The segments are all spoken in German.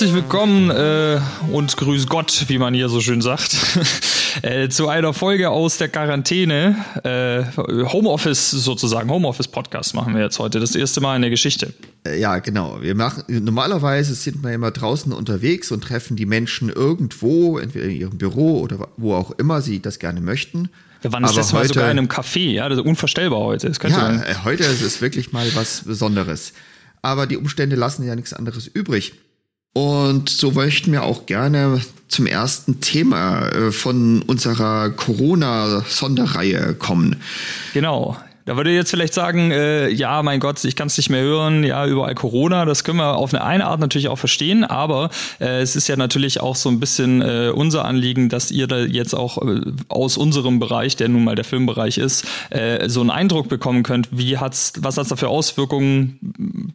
Herzlich willkommen äh, und grüß Gott, wie man hier so schön sagt, äh, zu einer Folge aus der Quarantäne. Äh, Homeoffice sozusagen, Homeoffice-Podcast machen wir jetzt heute, das erste Mal in der Geschichte. Äh, ja, genau. Wir machen normalerweise sind wir immer draußen unterwegs und treffen die Menschen irgendwo, entweder in ihrem Büro oder wo auch immer sie das gerne möchten. Wir waren das letzte Mal sogar in einem Café, ja, das ist unvorstellbar heute. Das ja, äh, heute ist es wirklich mal was Besonderes. Aber die Umstände lassen ja nichts anderes übrig. Und so möchten wir auch gerne zum ersten Thema äh, von unserer Corona-Sonderreihe kommen. Genau. Da würde ich jetzt vielleicht sagen, äh, ja, mein Gott, ich kann es nicht mehr hören, ja, überall Corona, das können wir auf eine, eine Art natürlich auch verstehen, aber äh, es ist ja natürlich auch so ein bisschen äh, unser Anliegen, dass ihr da jetzt auch äh, aus unserem Bereich, der nun mal der Filmbereich ist, äh, so einen Eindruck bekommen könnt, wie hat's, was hat's da für Auswirkungen,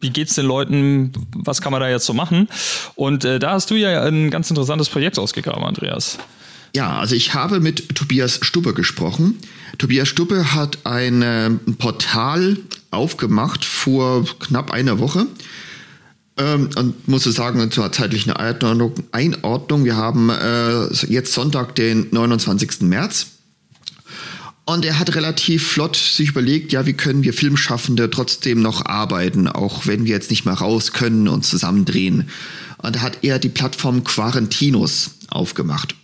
wie geht's den Leuten, was kann man da jetzt so machen? Und äh, da hast du ja ein ganz interessantes Projekt ausgegraben, Andreas. Ja, also ich habe mit Tobias Stubbe gesprochen. Tobias Stubbe hat ein äh, Portal aufgemacht vor knapp einer Woche. Ähm, und muss sagen, zur zeitlichen Einordnung, Einordnung wir haben äh, jetzt Sonntag, den 29. März. Und er hat relativ flott sich überlegt, ja, wie können wir Filmschaffende trotzdem noch arbeiten, auch wenn wir jetzt nicht mehr raus können und zusammen drehen. Und da hat er die Plattform Quarantinos aufgemacht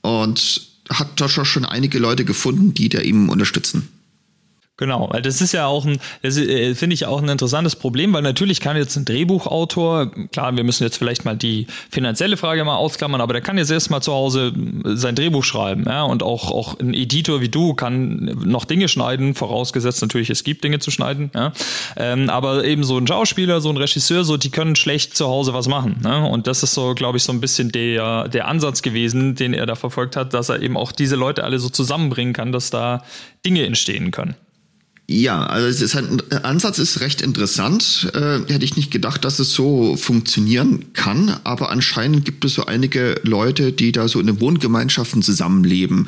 und hat da schon einige Leute gefunden, die da ihm unterstützen. Genau, weil das ist ja auch ein, das äh, finde ich auch ein interessantes Problem, weil natürlich kann jetzt ein Drehbuchautor, klar, wir müssen jetzt vielleicht mal die finanzielle Frage mal ausklammern, aber der kann jetzt erstmal zu Hause sein Drehbuch schreiben, ja, und auch, auch ein Editor wie du kann noch Dinge schneiden, vorausgesetzt natürlich, es gibt Dinge zu schneiden, ja, ähm, aber eben so ein Schauspieler, so ein Regisseur, so, die können schlecht zu Hause was machen, ne? und das ist so, glaube ich, so ein bisschen der, der Ansatz gewesen, den er da verfolgt hat, dass er eben auch diese Leute alle so zusammenbringen kann, dass da Dinge entstehen können. Ja, also es ist ein Ansatz ist recht interessant. Äh, hätte ich nicht gedacht, dass es so funktionieren kann, aber anscheinend gibt es so einige Leute, die da so in den Wohngemeinschaften zusammenleben.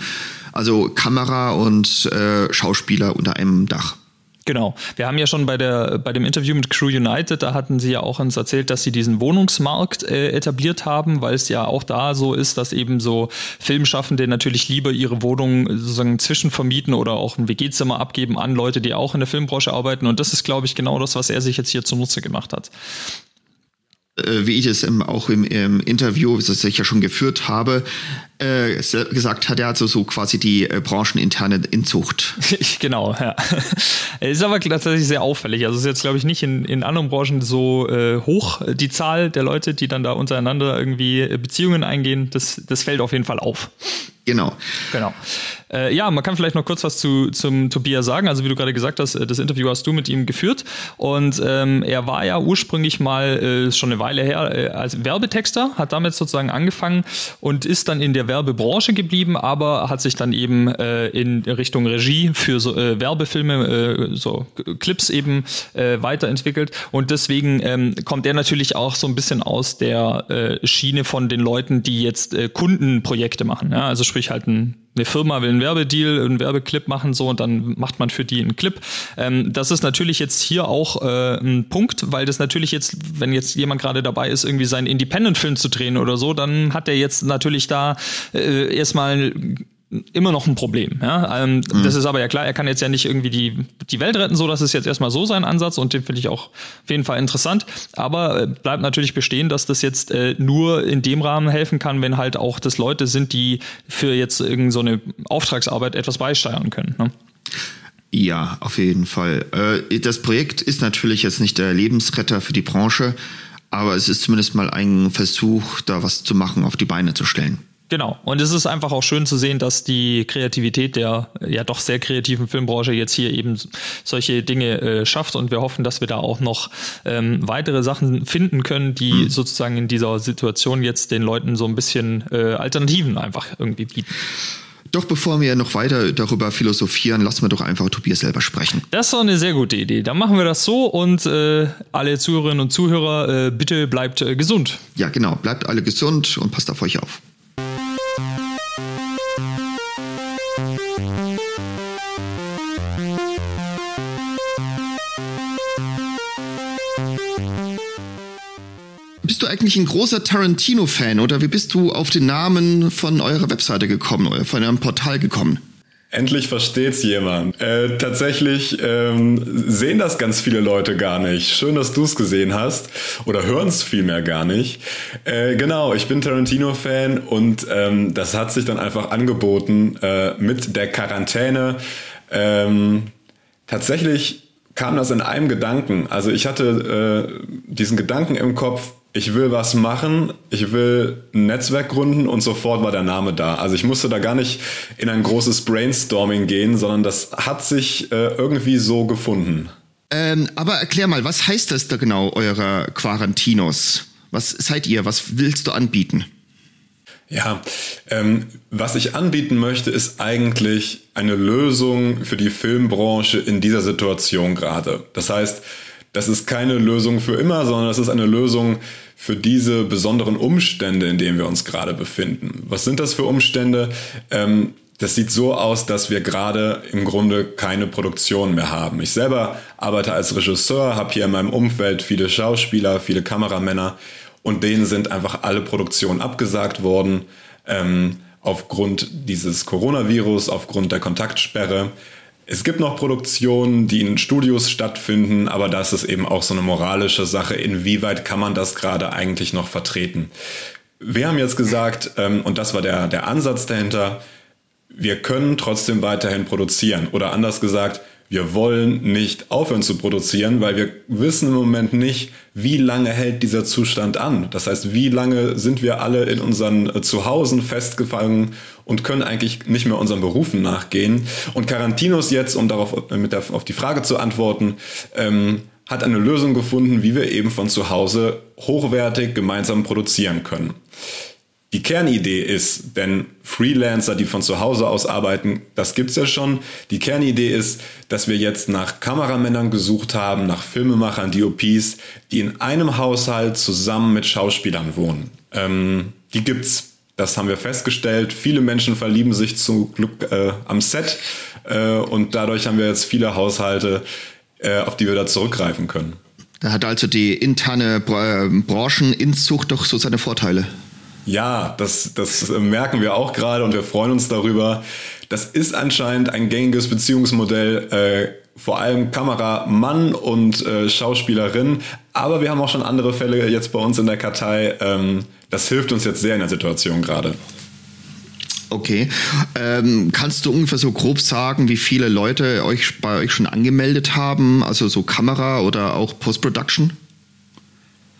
Also Kamera und äh, Schauspieler unter einem Dach. Genau. Wir haben ja schon bei, der, bei dem Interview mit Crew United, da hatten sie ja auch uns erzählt, dass sie diesen Wohnungsmarkt äh, etabliert haben, weil es ja auch da so ist, dass eben so Filmschaffende natürlich lieber ihre Wohnung sozusagen zwischenvermieten oder auch ein WG-Zimmer abgeben an Leute, die auch in der Filmbranche arbeiten. Und das ist, glaube ich, genau das, was er sich jetzt hier zunutze gemacht hat wie ich es im, auch im, im Interview, das ich ja schon geführt habe, äh, gesagt hat, er hat so, so quasi die äh, brancheninterne Inzucht. genau, ja. ist aber tatsächlich sehr auffällig. Also es ist jetzt, glaube ich, nicht in, in anderen Branchen so äh, hoch, die Zahl der Leute, die dann da untereinander irgendwie Beziehungen eingehen. Das, das fällt auf jeden Fall auf. Genau. Genau. Äh, ja, man kann vielleicht noch kurz was zu, zum Tobias sagen. Also wie du gerade gesagt hast, äh, das Interview hast du mit ihm geführt und ähm, er war ja ursprünglich mal äh, schon eine Weile her äh, als Werbetexter, hat damit sozusagen angefangen und ist dann in der Werbebranche geblieben, aber hat sich dann eben äh, in Richtung Regie für so äh, Werbefilme, so Clips eben weiterentwickelt und deswegen ähm, kommt er natürlich auch so ein bisschen aus der Schiene von den Leuten, die jetzt Kundenprojekte machen. Ja? Also sprich halt ein eine Firma will einen Werbedeal, einen Werbeclip machen so und dann macht man für die einen Clip. Ähm, das ist natürlich jetzt hier auch äh, ein Punkt, weil das natürlich jetzt, wenn jetzt jemand gerade dabei ist, irgendwie seinen Independent-Film zu drehen oder so, dann hat er jetzt natürlich da äh, erstmal immer noch ein Problem. Ja? Ähm, mhm. Das ist aber ja klar, er kann jetzt ja nicht irgendwie die, die Welt retten, so das ist jetzt erstmal so sein Ansatz und den finde ich auch auf jeden Fall interessant. Aber äh, bleibt natürlich bestehen, dass das jetzt äh, nur in dem Rahmen helfen kann, wenn halt auch das Leute sind, die für jetzt irgendeine so eine Auftragsarbeit etwas beisteuern können. Ne? Ja, auf jeden Fall. Äh, das Projekt ist natürlich jetzt nicht der Lebensretter für die Branche, aber es ist zumindest mal ein Versuch, da was zu machen, auf die Beine zu stellen. Genau. Und es ist einfach auch schön zu sehen, dass die Kreativität der ja doch sehr kreativen Filmbranche jetzt hier eben solche Dinge äh, schafft. Und wir hoffen, dass wir da auch noch ähm, weitere Sachen finden können, die mhm. sozusagen in dieser Situation jetzt den Leuten so ein bisschen äh, Alternativen einfach irgendwie bieten. Doch bevor wir noch weiter darüber philosophieren, lassen wir doch einfach Tobias selber sprechen. Das ist doch eine sehr gute Idee. Dann machen wir das so und äh, alle Zuhörerinnen und Zuhörer, äh, bitte bleibt äh, gesund. Ja, genau. Bleibt alle gesund und passt auf euch auf. Eigentlich ein großer Tarantino-Fan oder wie bist du auf den Namen von eurer Webseite gekommen oder von eurem Portal gekommen? Endlich versteht's jemand. Äh, tatsächlich ähm, sehen das ganz viele Leute gar nicht. Schön, dass du es gesehen hast oder hören es vielmehr gar nicht. Äh, genau, ich bin Tarantino-Fan und ähm, das hat sich dann einfach angeboten äh, mit der Quarantäne. Ähm, tatsächlich kam das in einem Gedanken. Also ich hatte äh, diesen Gedanken im Kopf, ich will was machen, ich will ein Netzwerk gründen und sofort war der Name da. Also ich musste da gar nicht in ein großes Brainstorming gehen, sondern das hat sich äh, irgendwie so gefunden. Ähm, aber erklär mal, was heißt das da genau, eurer Quarantinos? Was seid ihr? Was willst du anbieten? Ja, ähm, was ich anbieten möchte, ist eigentlich eine Lösung für die Filmbranche in dieser Situation gerade. Das heißt, das ist keine Lösung für immer, sondern das ist eine Lösung für diese besonderen Umstände, in denen wir uns gerade befinden. Was sind das für Umstände? Ähm, das sieht so aus, dass wir gerade im Grunde keine Produktion mehr haben. Ich selber arbeite als Regisseur, habe hier in meinem Umfeld viele Schauspieler, viele Kameramänner und denen sind einfach alle Produktionen abgesagt worden ähm, aufgrund dieses Coronavirus, aufgrund der Kontaktsperre. Es gibt noch Produktionen, die in Studios stattfinden, aber das ist eben auch so eine moralische Sache. Inwieweit kann man das gerade eigentlich noch vertreten? Wir haben jetzt gesagt, ähm, und das war der, der Ansatz dahinter, wir können trotzdem weiterhin produzieren. Oder anders gesagt, wir wollen nicht aufhören zu produzieren, weil wir wissen im Moment nicht, wie lange hält dieser Zustand an. Das heißt, wie lange sind wir alle in unseren äh, Zuhausen festgefangen und können eigentlich nicht mehr unseren Berufen nachgehen. Und Carantinos jetzt, um darauf äh, mit der, auf die Frage zu antworten, ähm, hat eine Lösung gefunden, wie wir eben von zu Hause hochwertig gemeinsam produzieren können. Die Kernidee ist, denn Freelancer, die von zu Hause aus arbeiten, das gibt's ja schon. Die Kernidee ist, dass wir jetzt nach Kameramännern gesucht haben, nach Filmemachern, DOPs, die in einem Haushalt zusammen mit Schauspielern wohnen. Ähm, die gibt's. Das haben wir festgestellt. Viele Menschen verlieben sich zum Glück äh, am Set äh, und dadurch haben wir jetzt viele Haushalte, äh, auf die wir da zurückgreifen können. Da hat also die interne Brancheninzucht doch so seine Vorteile. Ja, das, das merken wir auch gerade und wir freuen uns darüber. Das ist anscheinend ein gängiges Beziehungsmodell, äh, vor allem Kameramann und äh, Schauspielerin. Aber wir haben auch schon andere Fälle jetzt bei uns in der Kartei. Ähm, das hilft uns jetzt sehr in der Situation gerade. Okay. Ähm, kannst du ungefähr so grob sagen, wie viele Leute euch bei euch schon angemeldet haben? Also so Kamera oder auch Post-Production?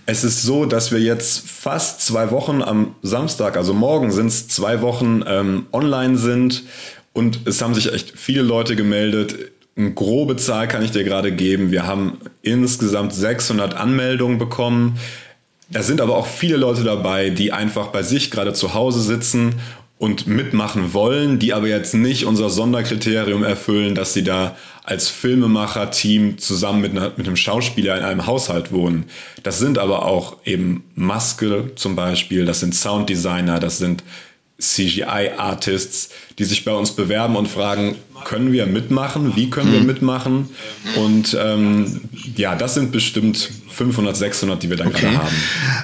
Es ist so, dass wir jetzt fast zwei Wochen am Samstag, also morgen sind es zwei Wochen ähm, online sind und es haben sich echt viele Leute gemeldet. Eine grobe Zahl kann ich dir gerade geben. Wir haben insgesamt 600 Anmeldungen bekommen. Da sind aber auch viele Leute dabei, die einfach bei sich gerade zu Hause sitzen und mitmachen wollen, die aber jetzt nicht unser Sonderkriterium erfüllen, dass sie da als Filmemacher-Team zusammen mit, einer, mit einem Schauspieler in einem Haushalt wohnen. Das sind aber auch eben Maske zum Beispiel, das sind Sounddesigner, das sind CGI-Artists, die sich bei uns bewerben und fragen, können wir mitmachen? Wie können wir mhm. mitmachen? Und ähm, ja, das sind bestimmt 500, 600, die wir dann okay. gerade haben.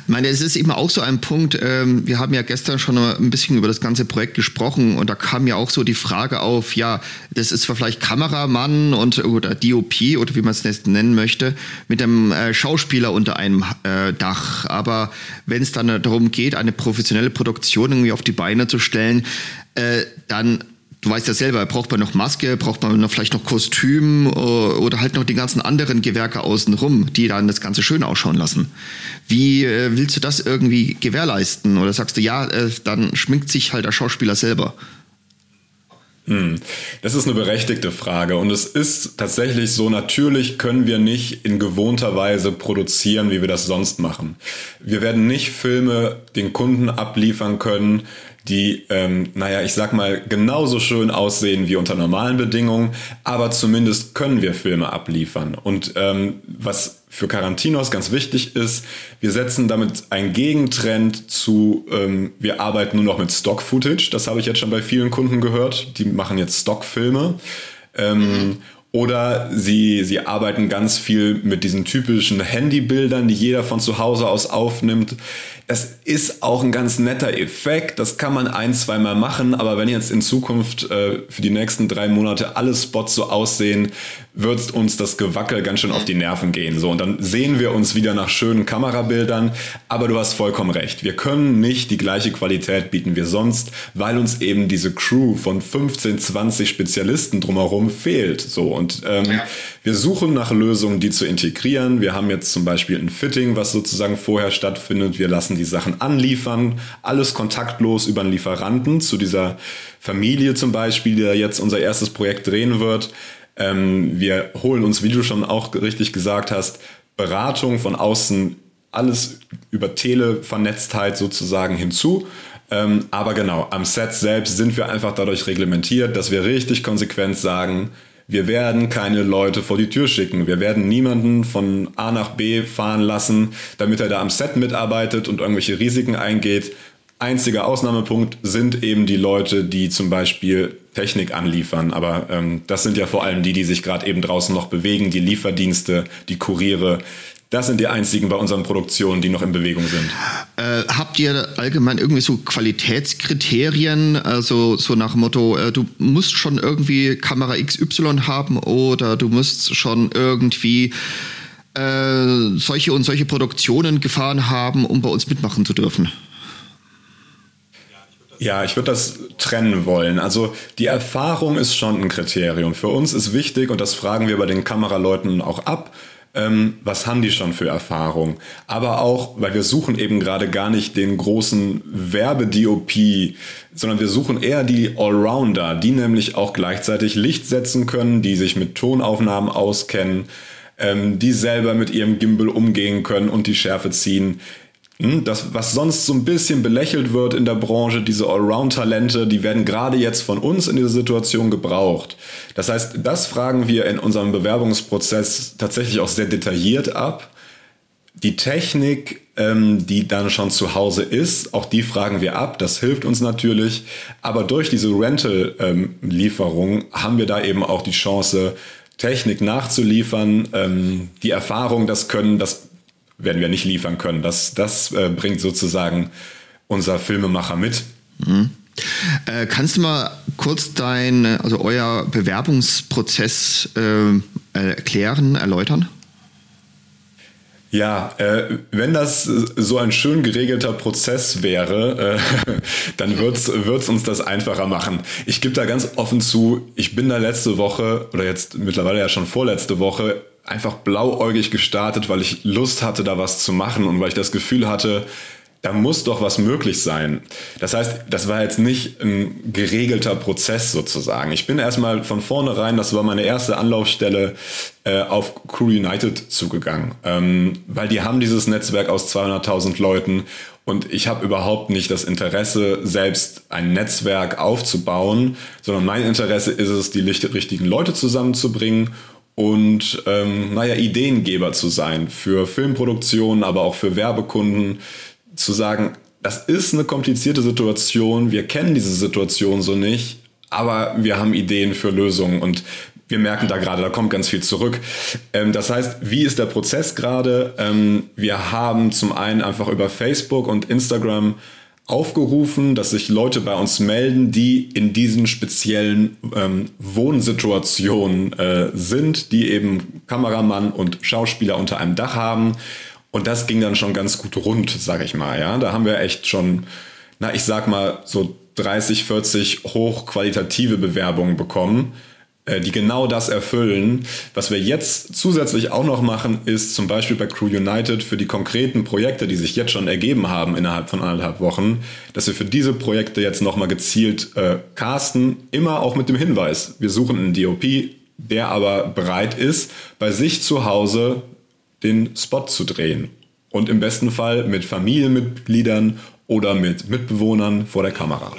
Ich meine, es ist eben auch so ein Punkt, ähm, wir haben ja gestern schon ein bisschen über das ganze Projekt gesprochen und da kam ja auch so die Frage auf, ja, das ist vielleicht Kameramann und oder DOP oder wie man es nennen möchte, mit einem äh, Schauspieler unter einem äh, Dach. Aber wenn es dann darum geht, eine professionelle Produktion irgendwie auf die Beine zu stellen, äh, dann du weißt ja selber, braucht man noch Maske, braucht man noch vielleicht noch Kostüm äh, oder halt noch die ganzen anderen Gewerke außenrum, die dann das Ganze schön ausschauen lassen. Wie äh, willst du das irgendwie gewährleisten? Oder sagst du, ja, äh, dann schminkt sich halt der Schauspieler selber? Hm. Das ist eine berechtigte Frage und es ist tatsächlich so, natürlich können wir nicht in gewohnter Weise produzieren, wie wir das sonst machen. Wir werden nicht Filme den Kunden abliefern können, die, ähm, naja, ich sag mal, genauso schön aussehen wie unter normalen Bedingungen, aber zumindest können wir Filme abliefern. Und ähm, was für Carantinos ganz wichtig ist, wir setzen damit einen Gegentrend zu, ähm, wir arbeiten nur noch mit Stock-Footage. Das habe ich jetzt schon bei vielen Kunden gehört. Die machen jetzt Stockfilme. Ähm, Oder sie, sie arbeiten ganz viel mit diesen typischen Handybildern, die jeder von zu Hause aus aufnimmt. Das ist auch ein ganz netter Effekt. Das kann man ein, zweimal machen. Aber wenn jetzt in Zukunft äh, für die nächsten drei Monate alle Spots so aussehen, wird uns das Gewackel ganz schön auf die Nerven gehen. So, und dann sehen wir uns wieder nach schönen Kamerabildern. Aber du hast vollkommen recht. Wir können nicht die gleiche Qualität bieten wie sonst, weil uns eben diese Crew von 15, 20 Spezialisten drumherum fehlt. So, und ähm, ja. wir suchen nach Lösungen, die zu integrieren. Wir haben jetzt zum Beispiel ein Fitting, was sozusagen vorher stattfindet. Wir lassen die Sachen anliefern. Alles kontaktlos über einen Lieferanten zu dieser Familie zum Beispiel, die jetzt unser erstes Projekt drehen wird. Ähm, wir holen uns, wie du schon auch richtig gesagt hast, Beratung von außen, alles über Televernetztheit sozusagen hinzu. Ähm, aber genau, am Set selbst sind wir einfach dadurch reglementiert, dass wir richtig konsequent sagen, wir werden keine Leute vor die Tür schicken. Wir werden niemanden von A nach B fahren lassen, damit er da am Set mitarbeitet und irgendwelche Risiken eingeht. Einziger Ausnahmepunkt sind eben die Leute, die zum Beispiel Technik anliefern. Aber ähm, das sind ja vor allem die, die sich gerade eben draußen noch bewegen, die Lieferdienste, die Kuriere. Das sind die einzigen bei unseren Produktionen, die noch in Bewegung sind. Äh, habt ihr allgemein irgendwie so Qualitätskriterien, also so nach dem Motto, äh, du musst schon irgendwie Kamera XY haben oder du musst schon irgendwie äh, solche und solche Produktionen gefahren haben, um bei uns mitmachen zu dürfen? Ja, ich würde das trennen wollen. Also die Erfahrung ist schon ein Kriterium. Für uns ist wichtig, und das fragen wir bei den Kameraleuten auch ab, ähm, was haben die schon für Erfahrung? Aber auch, weil wir suchen eben gerade gar nicht den großen Werbe-DOP, sondern wir suchen eher die Allrounder, die nämlich auch gleichzeitig Licht setzen können, die sich mit Tonaufnahmen auskennen, ähm, die selber mit ihrem Gimbal umgehen können und die Schärfe ziehen das, was sonst so ein bisschen belächelt wird in der Branche, diese Allround-Talente, die werden gerade jetzt von uns in dieser Situation gebraucht. Das heißt, das fragen wir in unserem Bewerbungsprozess tatsächlich auch sehr detailliert ab. Die Technik, ähm, die dann schon zu Hause ist, auch die fragen wir ab. Das hilft uns natürlich. Aber durch diese Rental-Lieferung ähm, haben wir da eben auch die Chance, Technik nachzuliefern, ähm, die Erfahrung, das Können, das werden wir nicht liefern können. Das, das äh, bringt sozusagen unser Filmemacher mit. Mhm. Äh, kannst du mal kurz dein, also euer Bewerbungsprozess äh, erklären, erläutern? Ja, äh, wenn das so ein schön geregelter Prozess wäre, äh, dann wird's wird's uns das einfacher machen. Ich gebe da ganz offen zu, ich bin da letzte Woche oder jetzt mittlerweile ja schon vorletzte Woche einfach blauäugig gestartet, weil ich Lust hatte, da was zu machen und weil ich das Gefühl hatte, da muss doch was möglich sein. Das heißt, das war jetzt nicht ein geregelter Prozess sozusagen. Ich bin erstmal von vornherein, das war meine erste Anlaufstelle, äh, auf Crew United zugegangen, ähm, weil die haben dieses Netzwerk aus 200.000 Leuten und ich habe überhaupt nicht das Interesse, selbst ein Netzwerk aufzubauen, sondern mein Interesse ist es, die richtigen Leute zusammenzubringen und ähm, naja, Ideengeber zu sein für Filmproduktionen, aber auch für Werbekunden, zu sagen, das ist eine komplizierte Situation, wir kennen diese Situation so nicht, aber wir haben Ideen für Lösungen und wir merken da gerade, da kommt ganz viel zurück. Ähm, das heißt, wie ist der Prozess gerade? Ähm, wir haben zum einen einfach über Facebook und Instagram aufgerufen, dass sich Leute bei uns melden, die in diesen speziellen ähm, Wohnsituationen äh, sind, die eben Kameramann und Schauspieler unter einem Dach haben. Und das ging dann schon ganz gut rund, sag ich mal. Ja, da haben wir echt schon, na, ich sag mal so 30, 40 hochqualitative Bewerbungen bekommen die genau das erfüllen. Was wir jetzt zusätzlich auch noch machen, ist zum Beispiel bei Crew United für die konkreten Projekte, die sich jetzt schon ergeben haben innerhalb von anderthalb Wochen, dass wir für diese Projekte jetzt nochmal gezielt äh, casten, immer auch mit dem Hinweis, wir suchen einen DOP, der aber bereit ist, bei sich zu Hause den Spot zu drehen. Und im besten Fall mit Familienmitgliedern oder mit Mitbewohnern vor der Kamera.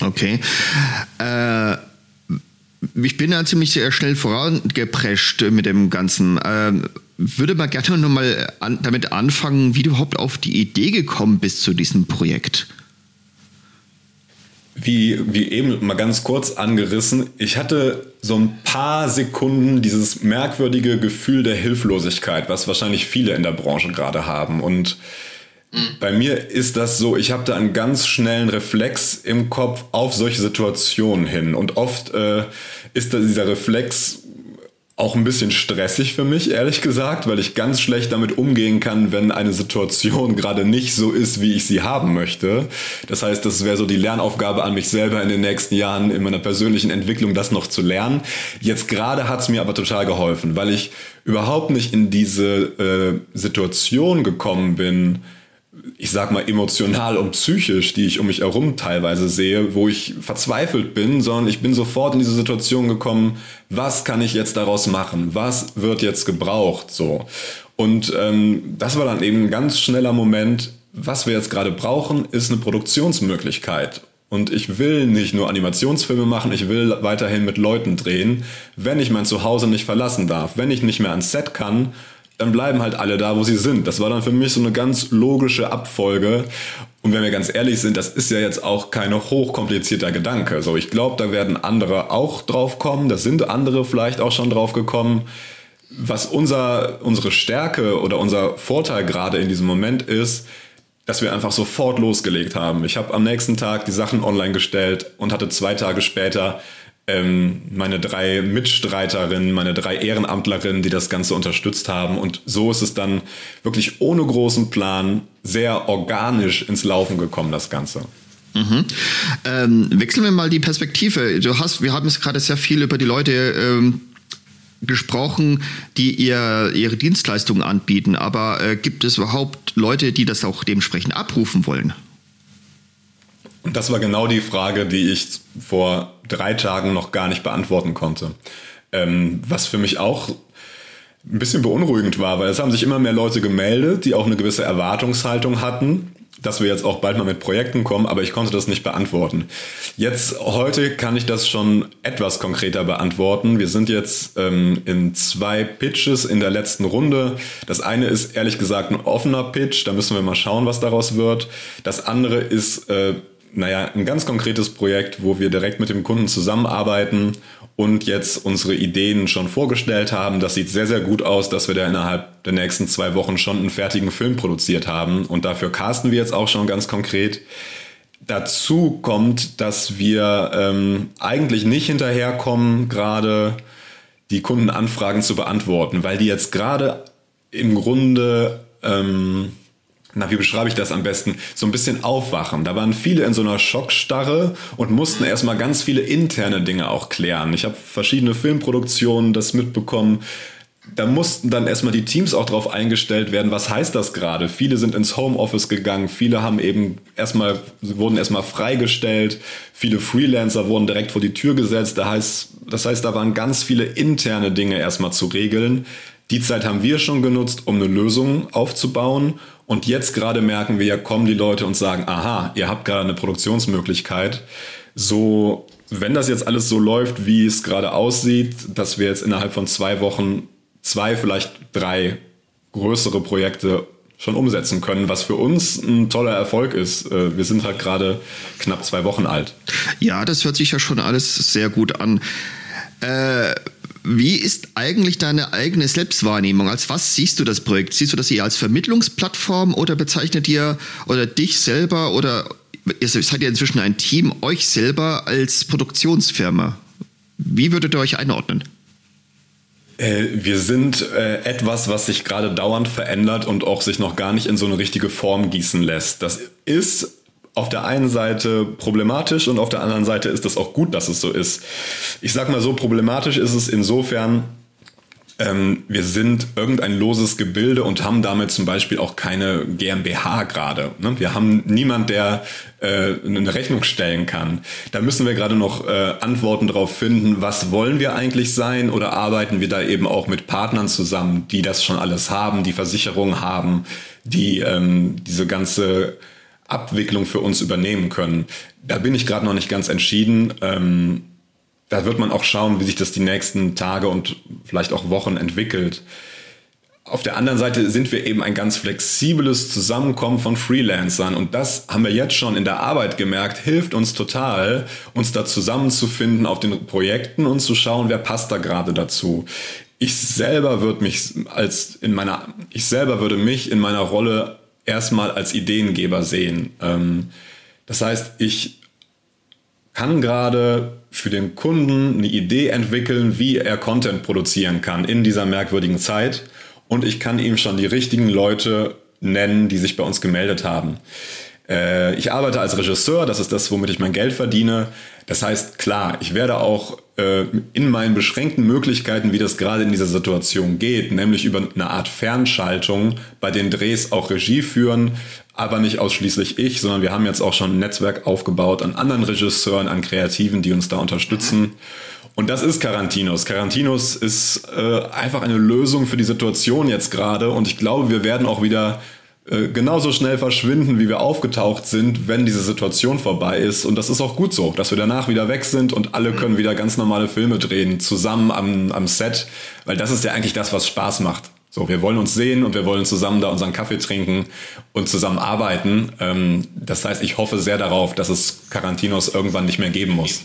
Okay. Äh ich bin ja ziemlich sehr schnell vorangeprescht mit dem Ganzen. Ähm, würde mal gerne nochmal an, damit anfangen, wie du überhaupt auf die Idee gekommen bist zu diesem Projekt. wie, wie eben mal ganz kurz angerissen, ich hatte so ein paar Sekunden dieses merkwürdige Gefühl der Hilflosigkeit, was wahrscheinlich viele in der Branche gerade haben. Und bei mir ist das so, ich habe da einen ganz schnellen Reflex im Kopf auf solche Situationen hin. Und oft äh, ist dieser Reflex auch ein bisschen stressig für mich, ehrlich gesagt, weil ich ganz schlecht damit umgehen kann, wenn eine Situation gerade nicht so ist, wie ich sie haben möchte. Das heißt, das wäre so die Lernaufgabe an mich selber in den nächsten Jahren in meiner persönlichen Entwicklung, das noch zu lernen. Jetzt gerade hat es mir aber total geholfen, weil ich überhaupt nicht in diese äh, Situation gekommen bin, ich sag mal, emotional und psychisch, die ich um mich herum teilweise sehe, wo ich verzweifelt bin, sondern ich bin sofort in diese Situation gekommen, was kann ich jetzt daraus machen? Was wird jetzt gebraucht? So. Und ähm, das war dann eben ein ganz schneller Moment, was wir jetzt gerade brauchen, ist eine Produktionsmöglichkeit. Und ich will nicht nur Animationsfilme machen, ich will weiterhin mit Leuten drehen, wenn ich mein Zuhause nicht verlassen darf, wenn ich nicht mehr ans Set kann dann bleiben halt alle da, wo sie sind. Das war dann für mich so eine ganz logische Abfolge. Und wenn wir ganz ehrlich sind, das ist ja jetzt auch kein hochkomplizierter Gedanke. So, ich glaube, da werden andere auch drauf kommen. Da sind andere vielleicht auch schon drauf gekommen. Was unser, unsere Stärke oder unser Vorteil gerade in diesem Moment ist, dass wir einfach sofort losgelegt haben. Ich habe am nächsten Tag die Sachen online gestellt und hatte zwei Tage später ähm, meine drei Mitstreiterinnen, meine drei Ehrenamtlerinnen, die das Ganze unterstützt haben. Und so ist es dann wirklich ohne großen Plan sehr organisch ins Laufen gekommen, das Ganze. Mhm. Ähm, wechseln wir mal die Perspektive. Du hast, wir haben jetzt gerade sehr viel über die Leute ähm, gesprochen, die ihr, ihre Dienstleistungen anbieten. Aber äh, gibt es überhaupt Leute, die das auch dementsprechend abrufen wollen? Und das war genau die Frage, die ich vor drei Tagen noch gar nicht beantworten konnte. Ähm, was für mich auch ein bisschen beunruhigend war, weil es haben sich immer mehr Leute gemeldet, die auch eine gewisse Erwartungshaltung hatten, dass wir jetzt auch bald mal mit Projekten kommen, aber ich konnte das nicht beantworten. Jetzt, heute kann ich das schon etwas konkreter beantworten. Wir sind jetzt ähm, in zwei Pitches in der letzten Runde. Das eine ist ehrlich gesagt ein offener Pitch, da müssen wir mal schauen, was daraus wird. Das andere ist äh, naja, ein ganz konkretes Projekt, wo wir direkt mit dem Kunden zusammenarbeiten und jetzt unsere Ideen schon vorgestellt haben. Das sieht sehr, sehr gut aus, dass wir da innerhalb der nächsten zwei Wochen schon einen fertigen Film produziert haben. Und dafür casten wir jetzt auch schon ganz konkret. Dazu kommt, dass wir ähm, eigentlich nicht hinterherkommen, gerade die Kundenanfragen zu beantworten, weil die jetzt gerade im Grunde ähm, na, wie beschreibe ich das am besten? So ein bisschen aufwachen. Da waren viele in so einer Schockstarre und mussten erstmal ganz viele interne Dinge auch klären. Ich habe verschiedene Filmproduktionen das mitbekommen. Da mussten dann erstmal die Teams auch drauf eingestellt werden, was heißt das gerade? Viele sind ins Homeoffice gegangen, viele haben eben erstmal, wurden erstmal freigestellt, viele Freelancer wurden direkt vor die Tür gesetzt. Da heißt, das heißt, da waren ganz viele interne Dinge erstmal zu regeln. Die Zeit haben wir schon genutzt, um eine Lösung aufzubauen und jetzt gerade merken wir, kommen die Leute und sagen, aha, ihr habt gerade eine Produktionsmöglichkeit. So, wenn das jetzt alles so läuft, wie es gerade aussieht, dass wir jetzt innerhalb von zwei Wochen zwei, vielleicht drei größere Projekte schon umsetzen können, was für uns ein toller Erfolg ist. Äh, wir sind halt gerade knapp zwei Wochen alt. Ja, das hört sich ja schon alles sehr gut an. Äh, wie ist eigentlich deine eigene Selbstwahrnehmung? Als was siehst du das Projekt? Siehst du das eher als Vermittlungsplattform oder bezeichnet ihr oder dich selber oder ihr seid ja inzwischen ein Team, euch selber als Produktionsfirma? Wie würdet ihr euch einordnen? Äh, wir sind äh, etwas, was sich gerade dauernd verändert und auch sich noch gar nicht in so eine richtige Form gießen lässt. Das ist auf der einen Seite problematisch und auf der anderen Seite ist es auch gut, dass es so ist. Ich sag mal so, problematisch ist es insofern, ähm, wir sind irgendein loses Gebilde und haben damit zum Beispiel auch keine GmbH gerade. Ne? Wir haben niemand, der äh, eine Rechnung stellen kann. Da müssen wir gerade noch äh, Antworten darauf finden, was wollen wir eigentlich sein oder arbeiten wir da eben auch mit Partnern zusammen, die das schon alles haben, die Versicherungen haben, die ähm, diese ganze Abwicklung für uns übernehmen können. Da bin ich gerade noch nicht ganz entschieden. Ähm, da wird man auch schauen, wie sich das die nächsten Tage und vielleicht auch Wochen entwickelt. auf der anderen Seite sind wir eben ein ganz flexibles Zusammenkommen von Freelancern und das haben wir jetzt schon in der Arbeit gemerkt, hilft uns total, uns da zusammenzufinden auf den Projekten und zu schauen, wer passt da gerade dazu. Ich selber würde mich als in meiner, ich selber würde mich in meiner Rolle erstmal als Ideengeber sehen. Ähm, das heißt, ich kann gerade für den Kunden eine Idee entwickeln, wie er Content produzieren kann in dieser merkwürdigen Zeit und ich kann ihm schon die richtigen Leute nennen, die sich bei uns gemeldet haben. Äh, ich arbeite als Regisseur, das ist das, womit ich mein Geld verdiene. Das heißt, klar, ich werde auch äh, in meinen beschränkten Möglichkeiten, wie das gerade in dieser Situation geht, nämlich über eine Art Fernschaltung bei den Drehs auch Regie führen, aber nicht ausschließlich ich, sondern wir haben jetzt auch schon ein Netzwerk aufgebaut an anderen Regisseuren, an Kreativen, die uns da unterstützen. Und das ist Carantinos. Carantinos ist äh, einfach eine Lösung für die Situation jetzt gerade. Und ich glaube, wir werden auch wieder äh, genauso schnell verschwinden, wie wir aufgetaucht sind, wenn diese Situation vorbei ist. Und das ist auch gut so, dass wir danach wieder weg sind und alle können wieder ganz normale Filme drehen, zusammen am, am Set. Weil das ist ja eigentlich das, was Spaß macht. So, wir wollen uns sehen und wir wollen zusammen da unseren Kaffee trinken und zusammen arbeiten. Ähm, das heißt, ich hoffe sehr darauf, dass es Carantinos irgendwann nicht mehr geben muss.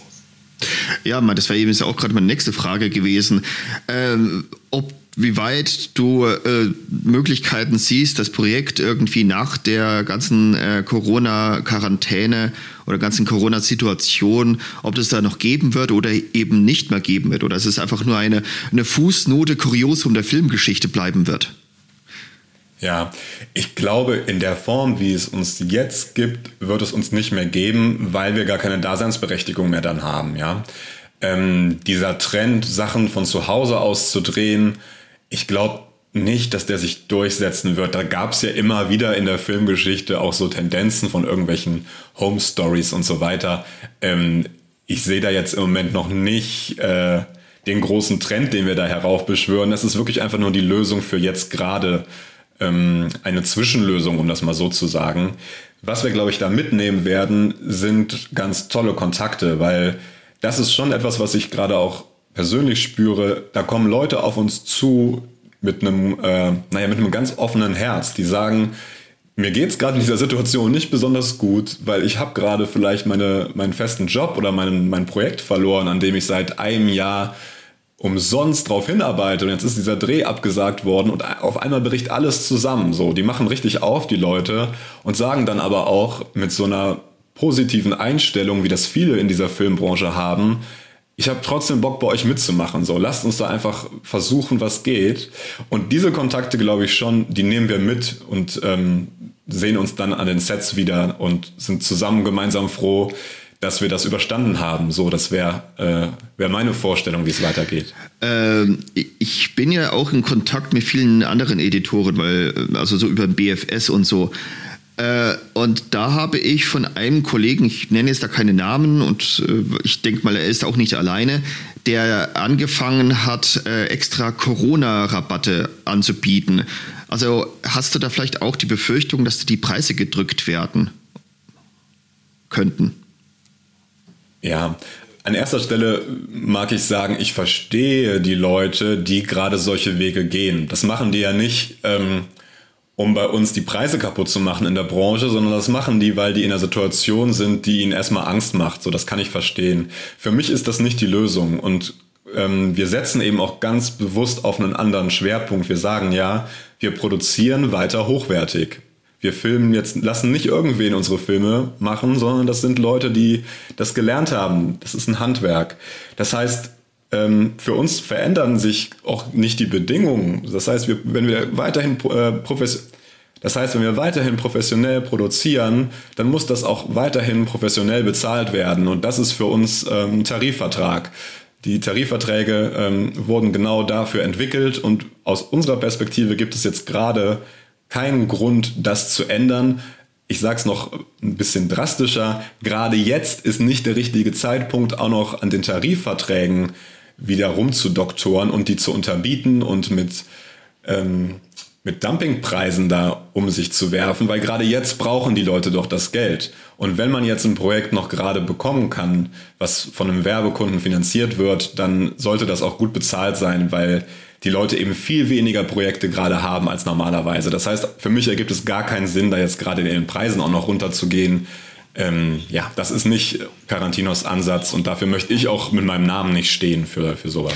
Ja, das wäre eben auch gerade meine nächste Frage gewesen. Ähm, ob wie weit du äh, Möglichkeiten siehst, das Projekt irgendwie nach der ganzen äh, Corona-Quarantäne oder ganzen Corona-Situation, ob das da noch geben wird oder eben nicht mehr geben wird oder es einfach nur eine, eine Fußnote Kuriosum der Filmgeschichte bleiben wird. Ja, ich glaube, in der Form, wie es uns jetzt gibt, wird es uns nicht mehr geben, weil wir gar keine Daseinsberechtigung mehr dann haben. Ja, ähm, dieser Trend, Sachen von zu Hause aus zu drehen, ich glaube nicht, dass der sich durchsetzen wird. Da gab es ja immer wieder in der Filmgeschichte auch so Tendenzen von irgendwelchen Home Stories und so weiter. Ähm, ich sehe da jetzt im Moment noch nicht äh, den großen Trend, den wir da heraufbeschwören. Das ist wirklich einfach nur die Lösung für jetzt gerade ähm, eine Zwischenlösung, um das mal so zu sagen. Was wir, glaube ich, da mitnehmen werden, sind ganz tolle Kontakte, weil das ist schon etwas, was ich gerade auch persönlich spüre. Da kommen Leute auf uns zu mit einem, äh, naja, mit einem ganz offenen Herz, die sagen, mir geht's gerade in dieser Situation nicht besonders gut, weil ich habe gerade vielleicht meine, meinen festen Job oder mein, mein Projekt verloren, an dem ich seit einem Jahr umsonst drauf hinarbeite und jetzt ist dieser Dreh abgesagt worden und auf einmal bricht alles zusammen. So, die machen richtig auf, die Leute, und sagen dann aber auch mit so einer positiven Einstellung, wie das viele in dieser Filmbranche haben, ich habe trotzdem Bock bei euch mitzumachen. So, lasst uns da einfach versuchen, was geht. Und diese Kontakte, glaube ich schon, die nehmen wir mit und ähm, sehen uns dann an den Sets wieder und sind zusammen gemeinsam froh, dass wir das überstanden haben. So, das wäre äh, wär meine Vorstellung, wie es weitergeht. Ähm, ich bin ja auch in Kontakt mit vielen anderen Editoren, weil, also so über BFS und so. Äh, und da habe ich von einem Kollegen, ich nenne jetzt da keine Namen und äh, ich denke mal, er ist auch nicht alleine, der angefangen hat, äh, extra Corona-Rabatte anzubieten. Also hast du da vielleicht auch die Befürchtung, dass die Preise gedrückt werden könnten? Ja, an erster Stelle mag ich sagen, ich verstehe die Leute, die gerade solche Wege gehen. Das machen die ja nicht, ähm, um bei uns die Preise kaputt zu machen in der Branche, sondern das machen die, weil die in einer Situation sind, die ihnen erstmal Angst macht. So, das kann ich verstehen. Für mich ist das nicht die Lösung und ähm, wir setzen eben auch ganz bewusst auf einen anderen Schwerpunkt. Wir sagen ja, wir produzieren weiter hochwertig wir filmen jetzt, lassen nicht irgendwen unsere Filme machen, sondern das sind Leute, die das gelernt haben. Das ist ein Handwerk. Das heißt, für uns verändern sich auch nicht die Bedingungen. Das heißt, wir, wenn wir weiterhin äh, professionell das heißt, wenn wir weiterhin professionell produzieren, dann muss das auch weiterhin professionell bezahlt werden. Und das ist für uns ähm, ein Tarifvertrag. Die Tarifverträge ähm, wurden genau dafür entwickelt und aus unserer Perspektive gibt es jetzt gerade keinen Grund, das zu ändern. Ich sage es noch ein bisschen drastischer. Gerade jetzt ist nicht der richtige Zeitpunkt, auch noch an den Tarifverträgen wieder rumzudoktoren und die zu unterbieten und mit, ähm, mit Dumpingpreisen da um sich zu werfen, weil gerade jetzt brauchen die Leute doch das Geld. Und wenn man jetzt ein Projekt noch gerade bekommen kann, was von einem Werbekunden finanziert wird, dann sollte das auch gut bezahlt sein, weil die Leute eben viel weniger Projekte gerade haben als normalerweise. Das heißt, für mich ergibt es gar keinen Sinn, da jetzt gerade in den Preisen auch noch runterzugehen. Ähm, ja, das ist nicht Carantinos Ansatz und dafür möchte ich auch mit meinem Namen nicht stehen für, für sowas.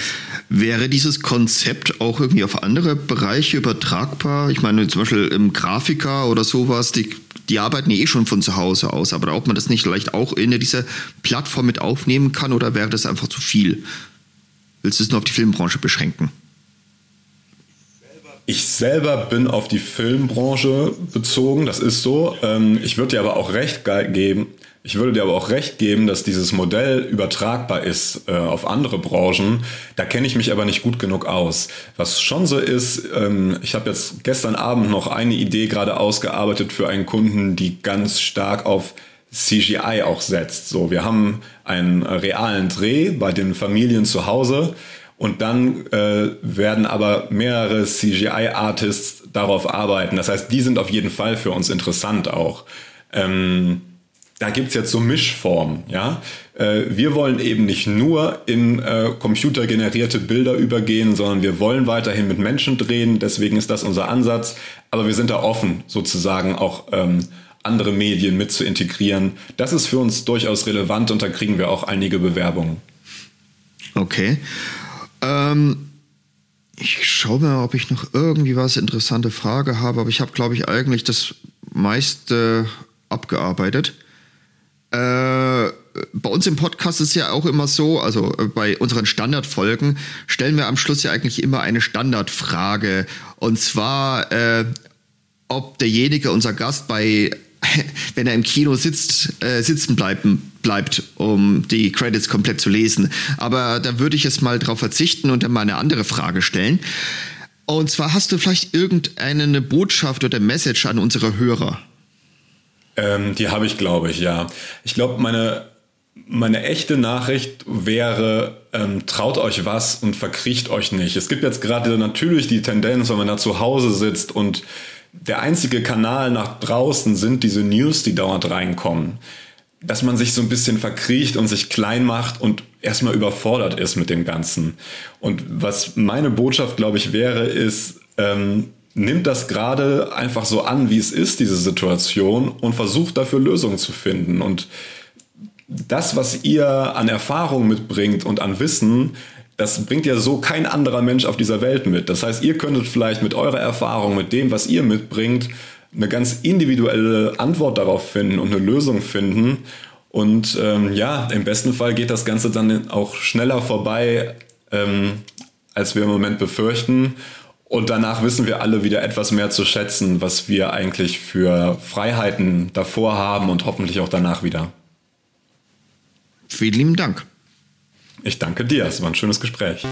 Wäre dieses Konzept auch irgendwie auf andere Bereiche übertragbar? Ich meine, zum Beispiel im Grafiker oder sowas, die, die arbeiten eh schon von zu Hause aus, aber ob man das nicht vielleicht auch in diese Plattform mit aufnehmen kann oder wäre das einfach zu viel? Willst du es nur auf die Filmbranche beschränken? Ich selber bin auf die Filmbranche bezogen, das ist so. Ähm, ich würde dir aber auch recht geben, ich würde dir aber auch recht geben, dass dieses Modell übertragbar ist äh, auf andere Branchen. Da kenne ich mich aber nicht gut genug aus. Was schon so ist, ähm, ich habe jetzt gestern Abend noch eine Idee gerade ausgearbeitet für einen Kunden, die ganz stark auf CGI auch setzt. So, wir haben einen realen Dreh bei den Familien zu Hause und dann äh, werden aber mehrere CGI-Artists darauf arbeiten. Das heißt, die sind auf jeden Fall für uns interessant auch. Ähm, da gibt's jetzt so Mischformen, ja. Äh, wir wollen eben nicht nur in äh, computergenerierte Bilder übergehen, sondern wir wollen weiterhin mit Menschen drehen, deswegen ist das unser Ansatz. Aber wir sind da offen, sozusagen auch ähm, andere Medien mit zu integrieren. Das ist für uns durchaus relevant und da kriegen wir auch einige Bewerbungen. Okay. Ähm, ich schaue mal, ob ich noch irgendwie was interessante Frage habe, aber ich habe, glaube ich, eigentlich das meiste abgearbeitet. Äh, bei uns im Podcast ist ja auch immer so, also äh, bei unseren Standardfolgen stellen wir am Schluss ja eigentlich immer eine Standardfrage. Und zwar, äh, ob derjenige, unser Gast, bei wenn er im Kino sitzt, äh, sitzen bleiben, bleibt, um die Credits komplett zu lesen. Aber da würde ich jetzt mal drauf verzichten und dann mal eine andere Frage stellen. Und zwar hast du vielleicht irgendeine Botschaft oder Message an unsere Hörer? Ähm, die habe ich, glaube ich, ja. Ich glaube, meine, meine echte Nachricht wäre, ähm, traut euch was und verkriecht euch nicht. Es gibt jetzt gerade natürlich die Tendenz, wenn man da zu Hause sitzt und der einzige Kanal nach draußen sind diese News, die dauernd reinkommen, dass man sich so ein bisschen verkriecht und sich klein macht und erstmal überfordert ist mit dem Ganzen. Und was meine Botschaft, glaube ich, wäre, ist, ähm, nimmt das gerade einfach so an, wie es ist, diese Situation, und versucht dafür Lösungen zu finden. Und das, was ihr an Erfahrung mitbringt und an Wissen, das bringt ja so kein anderer Mensch auf dieser Welt mit. Das heißt, ihr könntet vielleicht mit eurer Erfahrung, mit dem, was ihr mitbringt, eine ganz individuelle Antwort darauf finden und eine Lösung finden. Und ähm, ja, im besten Fall geht das Ganze dann auch schneller vorbei, ähm, als wir im Moment befürchten. Und danach wissen wir alle wieder etwas mehr zu schätzen, was wir eigentlich für Freiheiten davor haben und hoffentlich auch danach wieder. Vielen lieben Dank. Ich danke dir, es war ein schönes Gespräch.